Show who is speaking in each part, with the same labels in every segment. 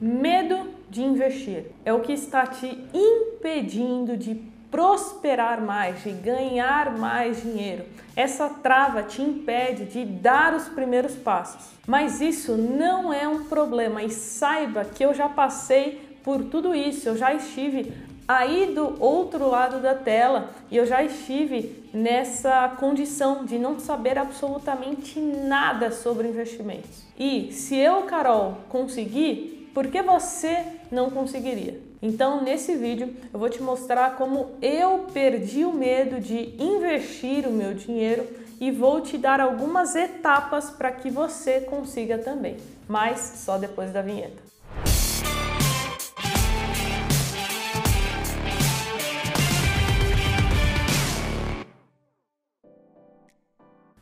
Speaker 1: Medo de investir é o que está te impedindo de prosperar mais, de ganhar mais dinheiro. Essa trava te impede de dar os primeiros passos. Mas isso não é um problema e saiba que eu já passei por tudo isso, eu já estive aí do outro lado da tela e eu já estive nessa condição de não saber absolutamente nada sobre investimentos. E se eu, Carol, conseguir, por que você não conseguiria? Então, nesse vídeo, eu vou te mostrar como eu perdi o medo de investir o meu dinheiro e vou te dar algumas etapas para que você consiga também, mas só depois da vinheta.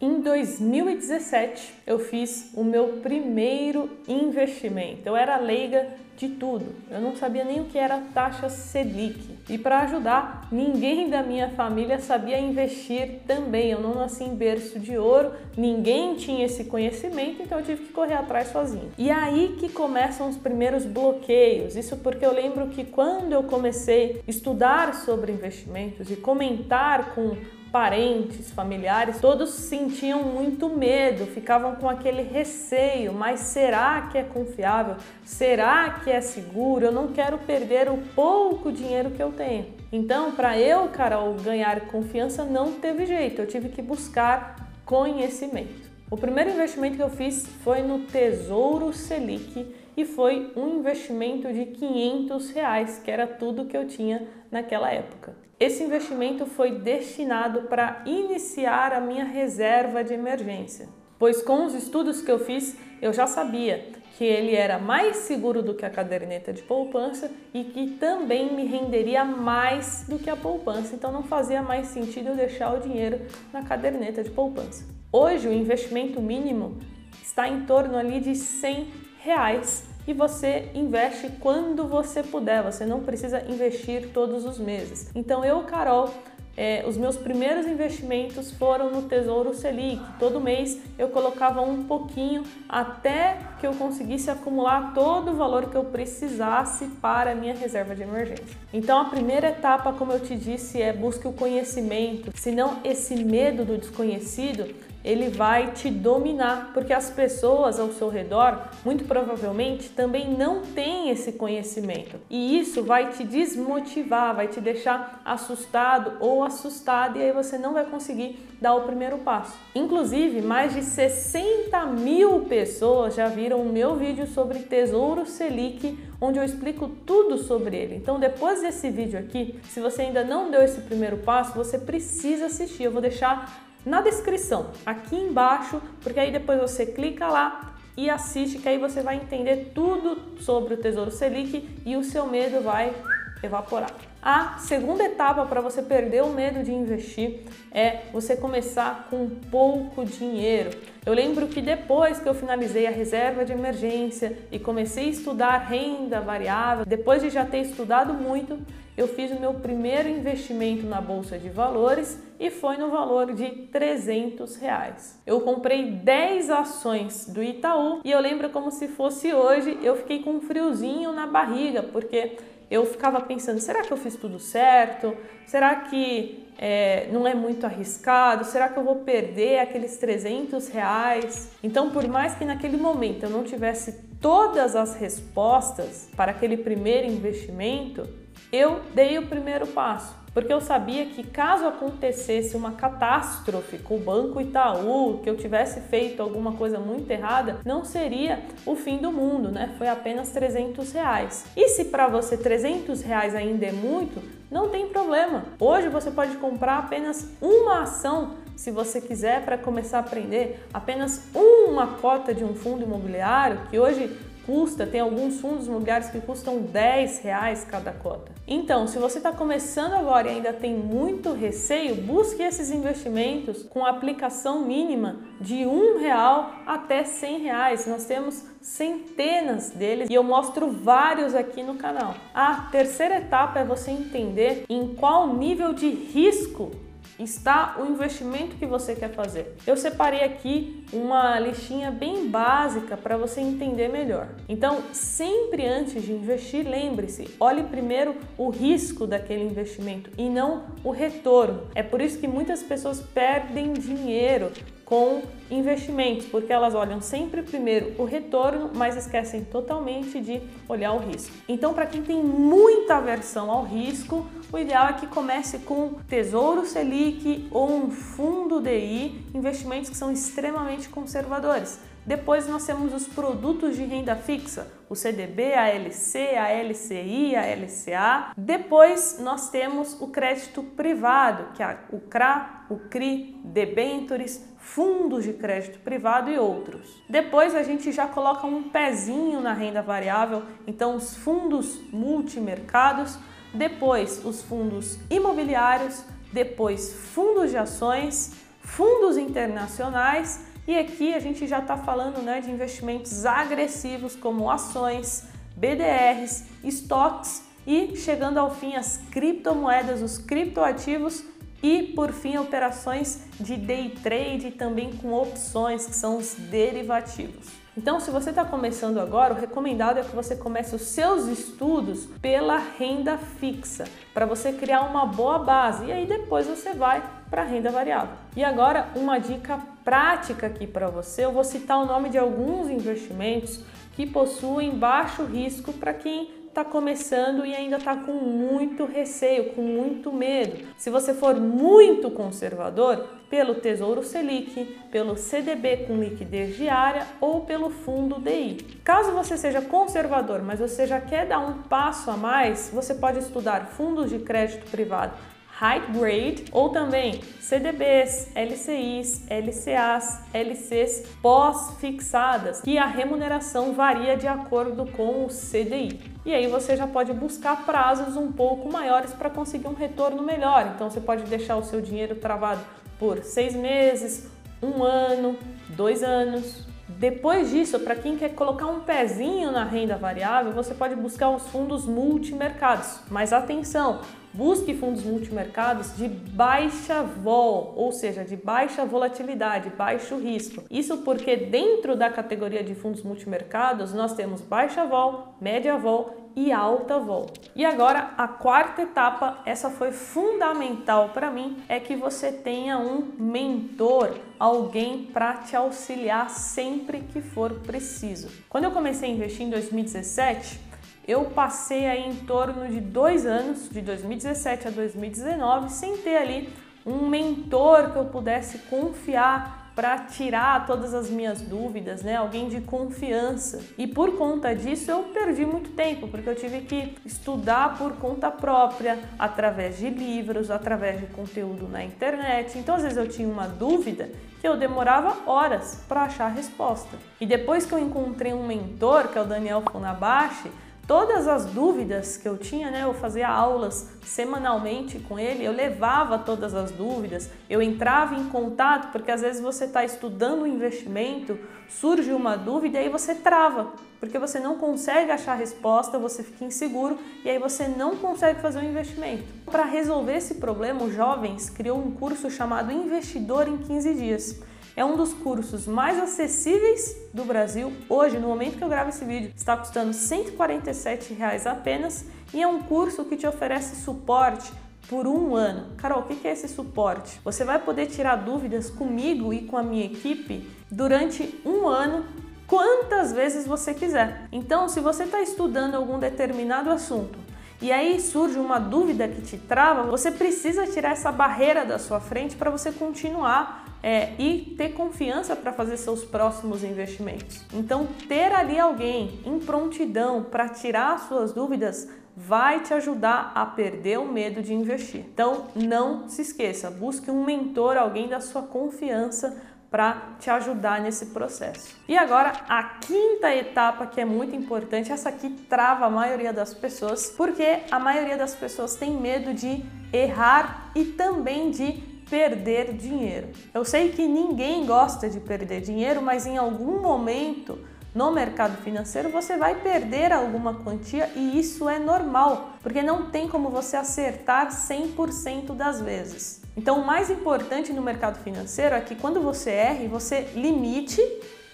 Speaker 1: Em 2017, eu fiz o meu primeiro investimento. Eu era leiga de tudo. Eu não sabia nem o que era taxa Selic. E para ajudar, ninguém da minha família sabia investir também. Eu não nasci em berço de ouro, ninguém tinha esse conhecimento, então eu tive que correr atrás sozinho. E aí que começam os primeiros bloqueios. Isso porque eu lembro que quando eu comecei a estudar sobre investimentos e comentar com parentes, familiares, todos sentiam muito medo, ficavam com aquele receio, mas será que é confiável? Será que é seguro? Eu não quero perder o pouco dinheiro que eu tenho. Então, para eu, Carol, ganhar confiança não teve jeito, eu tive que buscar conhecimento. O primeiro investimento que eu fiz foi no Tesouro Selic e foi um investimento de 500 reais, que era tudo que eu tinha naquela época. Esse investimento foi destinado para iniciar a minha reserva de emergência, pois com os estudos que eu fiz, eu já sabia que ele era mais seguro do que a caderneta de poupança e que também me renderia mais do que a poupança, então não fazia mais sentido eu deixar o dinheiro na caderneta de poupança. Hoje o investimento mínimo está em torno ali de 100 reais e você investe quando você puder, você não precisa investir todos os meses. Então eu, Carol, é, os meus primeiros investimentos foram no Tesouro Selic. Todo mês eu colocava um pouquinho até que eu conseguisse acumular todo o valor que eu precisasse para a minha reserva de emergência. Então a primeira etapa, como eu te disse, é busque o conhecimento, senão esse medo do desconhecido ele vai te dominar, porque as pessoas ao seu redor, muito provavelmente, também não têm esse conhecimento. E isso vai te desmotivar, vai te deixar assustado ou assustada, e aí você não vai conseguir dar o primeiro passo. Inclusive, mais de 60 mil pessoas já viram o meu vídeo sobre Tesouro Selic, onde eu explico tudo sobre ele. Então, depois desse vídeo aqui, se você ainda não deu esse primeiro passo, você precisa assistir. Eu vou deixar na descrição, aqui embaixo, porque aí depois você clica lá e assiste, que aí você vai entender tudo sobre o Tesouro Selic e o seu medo vai evaporar. A segunda etapa para você perder o medo de investir é você começar com pouco dinheiro. Eu lembro que depois que eu finalizei a reserva de emergência e comecei a estudar renda variável, depois de já ter estudado muito, eu fiz o meu primeiro investimento na bolsa de valores e foi no valor de 300 reais. Eu comprei 10 ações do Itaú e eu lembro como se fosse hoje, eu fiquei com um friozinho na barriga porque eu ficava pensando: será que eu fiz tudo certo? Será que é, não é muito arriscado? Será que eu vou perder aqueles 300 reais? Então, por mais que naquele momento eu não tivesse todas as respostas para aquele primeiro investimento, eu dei o primeiro passo porque eu sabia que caso acontecesse uma catástrofe com o Banco Itaú, que eu tivesse feito alguma coisa muito errada, não seria o fim do mundo, né? Foi apenas 300 reais. E se para você 300 reais ainda é muito, não tem problema. Hoje você pode comprar apenas uma ação se você quiser para começar a aprender apenas uma cota de um fundo imobiliário, que hoje custa, tem alguns fundos imobiliários que custam 10 reais cada cota. Então, se você está começando agora e ainda tem muito receio, busque esses investimentos com aplicação mínima de um real até 100 reais. Nós temos centenas deles e eu mostro vários aqui no canal. A terceira etapa é você entender em qual nível de risco está o investimento que você quer fazer. Eu separei aqui uma listinha bem básica para você entender melhor. Então, sempre antes de investir, lembre-se, olhe primeiro o risco daquele investimento e não o retorno. É por isso que muitas pessoas perdem dinheiro com investimentos, porque elas olham sempre primeiro o retorno, mas esquecem totalmente de olhar o risco. Então, para quem tem muita aversão ao risco, o ideal é que comece com Tesouro Selic ou um fundo DI, investimentos que são extremamente conservadores. Depois nós temos os produtos de renda fixa, o CDB, a LC, a LCI, a LCA. Depois nós temos o crédito privado, que é o CRA, o CRI, debentures, fundos de crédito privado e outros. Depois a gente já coloca um pezinho na renda variável, então os fundos multimercados, depois os fundos imobiliários, depois fundos de ações, fundos internacionais e aqui a gente já está falando né, de investimentos agressivos como ações, BDRs, estoques e chegando ao fim as criptomoedas, os criptoativos e por fim operações de day trade também com opções que são os derivativos. Então, se você está começando agora, o recomendado é que você comece os seus estudos pela renda fixa, para você criar uma boa base e aí depois você vai para a renda variável. E agora, uma dica prática aqui para você, eu vou citar o nome de alguns investimentos que possuem baixo risco para quem está começando e ainda está com muito receio, com muito medo. Se você for muito conservador, pelo Tesouro Selic, pelo CDB com liquidez diária ou pelo fundo DI. Caso você seja conservador, mas você já quer dar um passo a mais, você pode estudar fundos de crédito privado high grade ou também CDBs, LCIs, LCAs, LCs pós-fixadas, que a remuneração varia de acordo com o CDI. E aí você já pode buscar prazos um pouco maiores para conseguir um retorno melhor. Então você pode deixar o seu dinheiro travado por seis meses, um ano, dois anos, depois disso, para quem quer colocar um pezinho na renda variável, você pode buscar os fundos multimercados. Mas atenção, busque fundos multimercados de baixa vol, ou seja, de baixa volatilidade, baixo risco. Isso porque dentro da categoria de fundos multimercados nós temos baixa vol, média vol e alta vol. E agora a quarta etapa, essa foi fundamental para mim, é que você tenha um mentor, alguém para te auxiliar sempre que for preciso. Quando eu comecei a investir em 2017, eu passei aí em torno de dois anos, de 2017 a 2019, sem ter ali um mentor que eu pudesse confiar para tirar todas as minhas dúvidas, né? Alguém de confiança. E por conta disso eu perdi muito tempo, porque eu tive que estudar por conta própria, através de livros, através de conteúdo na internet. Então às vezes eu tinha uma dúvida que eu demorava horas para achar a resposta. E depois que eu encontrei um mentor, que é o Daniel Funabashi, todas as dúvidas que eu tinha, né? Eu fazia aulas semanalmente com ele, eu levava todas as dúvidas, eu entrava em contato, porque às vezes você está estudando um investimento, surge uma dúvida e aí você trava, porque você não consegue achar a resposta, você fica inseguro e aí você não consegue fazer o um investimento. Para resolver esse problema, os jovens criou um curso chamado Investidor em 15 Dias. É um dos cursos mais acessíveis do Brasil. Hoje, no momento que eu gravo esse vídeo, está custando 147 reais apenas e é um curso que te oferece suporte por um ano. Carol, o que é esse suporte? Você vai poder tirar dúvidas comigo e com a minha equipe durante um ano quantas vezes você quiser. Então, se você está estudando algum determinado assunto e aí surge uma dúvida que te trava, você precisa tirar essa barreira da sua frente para você continuar é, e ter confiança para fazer seus próximos investimentos. Então, ter ali alguém em prontidão para tirar suas dúvidas vai te ajudar a perder o medo de investir. Então, não se esqueça, busque um mentor, alguém da sua confiança para te ajudar nesse processo. E agora a quinta etapa que é muito importante, essa aqui trava a maioria das pessoas, porque a maioria das pessoas tem medo de errar e também de perder dinheiro. Eu sei que ninguém gosta de perder dinheiro, mas em algum momento no mercado financeiro, você vai perder alguma quantia e isso é normal, porque não tem como você acertar 100% das vezes. Então, o mais importante no mercado financeiro é que quando você erre, você limite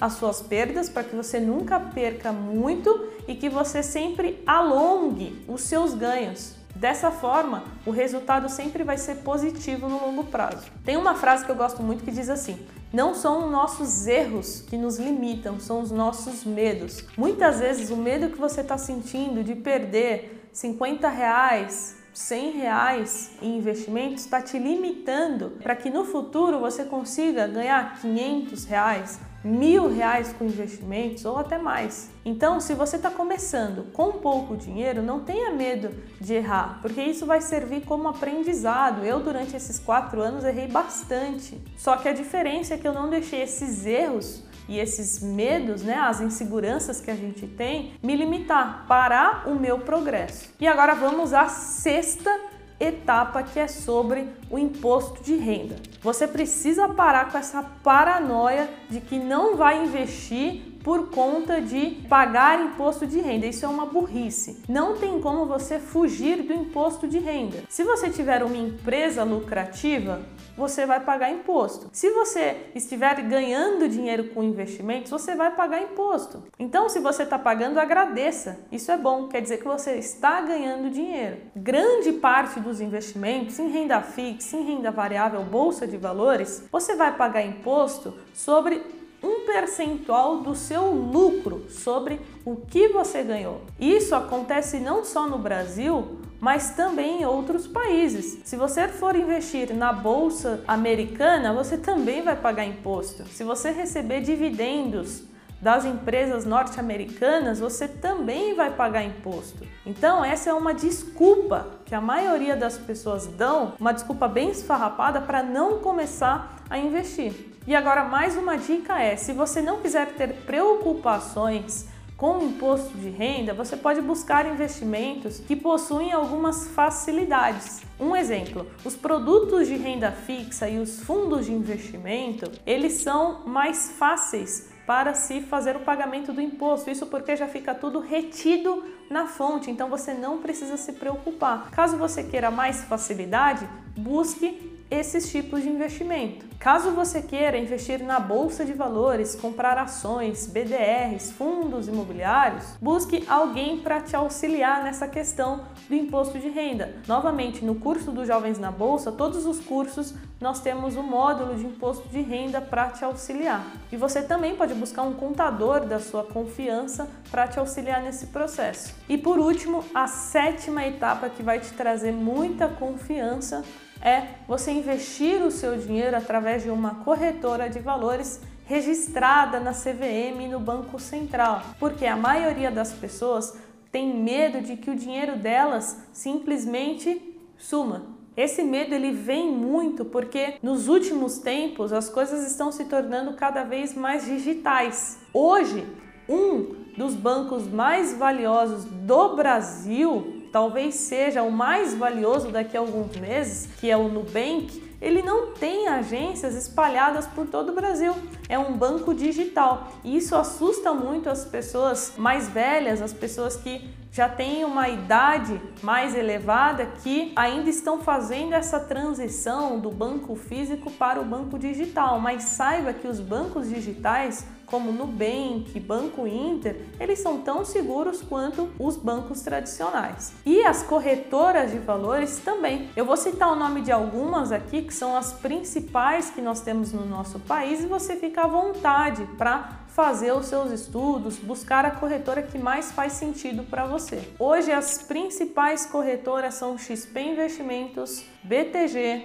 Speaker 1: as suas perdas para que você nunca perca muito e que você sempre alongue os seus ganhos. Dessa forma, o resultado sempre vai ser positivo no longo prazo. Tem uma frase que eu gosto muito que diz assim: não são nossos erros que nos limitam, são os nossos medos. Muitas vezes o medo que você está sentindo de perder 50 reais, 100 reais em investimentos está te limitando para que no futuro você consiga ganhar 500 reais, mil reais com investimentos ou até mais. Então, se você está começando com pouco dinheiro, não tenha medo de errar, porque isso vai servir como aprendizado. Eu, durante esses quatro anos, errei bastante. Só que a diferença é que eu não deixei esses erros e esses medos, né, as inseguranças que a gente tem, me limitar, parar o meu progresso. E agora vamos à sexta etapa que é sobre o imposto de renda. Você precisa parar com essa paranoia de que não vai investir por conta de pagar imposto de renda. Isso é uma burrice. Não tem como você fugir do imposto de renda. Se você tiver uma empresa lucrativa, você vai pagar imposto. Se você estiver ganhando dinheiro com investimentos, você vai pagar imposto. Então, se você está pagando, agradeça. Isso é bom, quer dizer que você está ganhando dinheiro. Grande parte dos investimentos em renda fixa, em renda variável, bolsa de valores, você vai pagar imposto sobre um percentual do seu lucro sobre o que você ganhou. Isso acontece não só no Brasil, mas também em outros países. Se você for investir na bolsa americana, você também vai pagar imposto. Se você receber dividendos das empresas norte-americanas, você também vai pagar imposto. Então, essa é uma desculpa que a maioria das pessoas dão, uma desculpa bem esfarrapada para não começar a investir. E agora mais uma dica é, se você não quiser ter preocupações com o imposto de renda, você pode buscar investimentos que possuem algumas facilidades. Um exemplo, os produtos de renda fixa e os fundos de investimento, eles são mais fáceis para se fazer o pagamento do imposto. Isso porque já fica tudo retido na fonte, então você não precisa se preocupar. Caso você queira mais facilidade, busque esses tipos de investimento. Caso você queira investir na bolsa de valores, comprar ações, BDRs, fundos imobiliários, busque alguém para te auxiliar nessa questão do imposto de renda. Novamente, no curso dos Jovens na Bolsa, todos os cursos nós temos um módulo de imposto de renda para te auxiliar. E você também pode buscar um contador da sua confiança para te auxiliar nesse processo. E por último, a sétima etapa que vai te trazer muita confiança é você investir o seu dinheiro através de uma corretora de valores registrada na CVM e no Banco Central, porque a maioria das pessoas tem medo de que o dinheiro delas simplesmente suma. Esse medo ele vem muito porque nos últimos tempos as coisas estão se tornando cada vez mais digitais. Hoje, um dos bancos mais valiosos do Brasil talvez seja o mais valioso daqui a alguns meses, que é o Nubank, ele não tem agências espalhadas por todo o Brasil. É um banco digital. E isso assusta muito as pessoas mais velhas, as pessoas que já têm uma idade mais elevada que ainda estão fazendo essa transição do banco físico para o banco digital. Mas saiba que os bancos digitais como Nubank, Banco Inter, eles são tão seguros quanto os bancos tradicionais. E as corretoras de valores também. Eu vou citar o nome de algumas aqui que são as principais que nós temos no nosso país e você fica à vontade para fazer os seus estudos, buscar a corretora que mais faz sentido para você. Hoje as principais corretoras são XP Investimentos, BTG,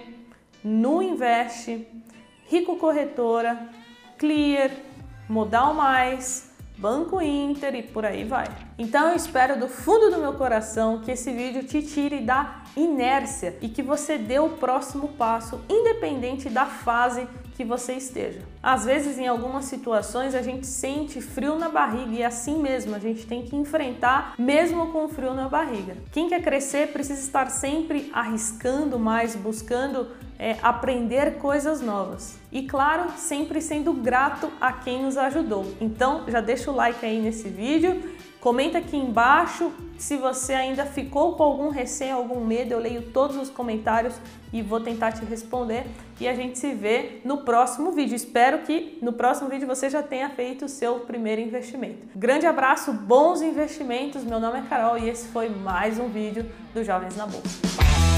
Speaker 1: Nuinvest, Rico Corretora, Clear, Modal Mais, Banco Inter e por aí vai. Então eu espero do fundo do meu coração que esse vídeo te tire da inércia e que você dê o próximo passo, independente da fase que você esteja. Às vezes, em algumas situações, a gente sente frio na barriga e é assim mesmo, a gente tem que enfrentar mesmo com frio na barriga. Quem quer crescer precisa estar sempre arriscando mais, buscando é, aprender coisas novas. E claro, sempre sendo grato a quem nos ajudou. Então já deixa o like aí nesse vídeo, comenta aqui embaixo se você ainda ficou com algum receio, algum medo. Eu leio todos os comentários e vou tentar te responder. E a gente se vê no próximo vídeo. Espero que no próximo vídeo você já tenha feito o seu primeiro investimento. Grande abraço, bons investimentos. Meu nome é Carol e esse foi mais um vídeo do Jovens na Bolsa.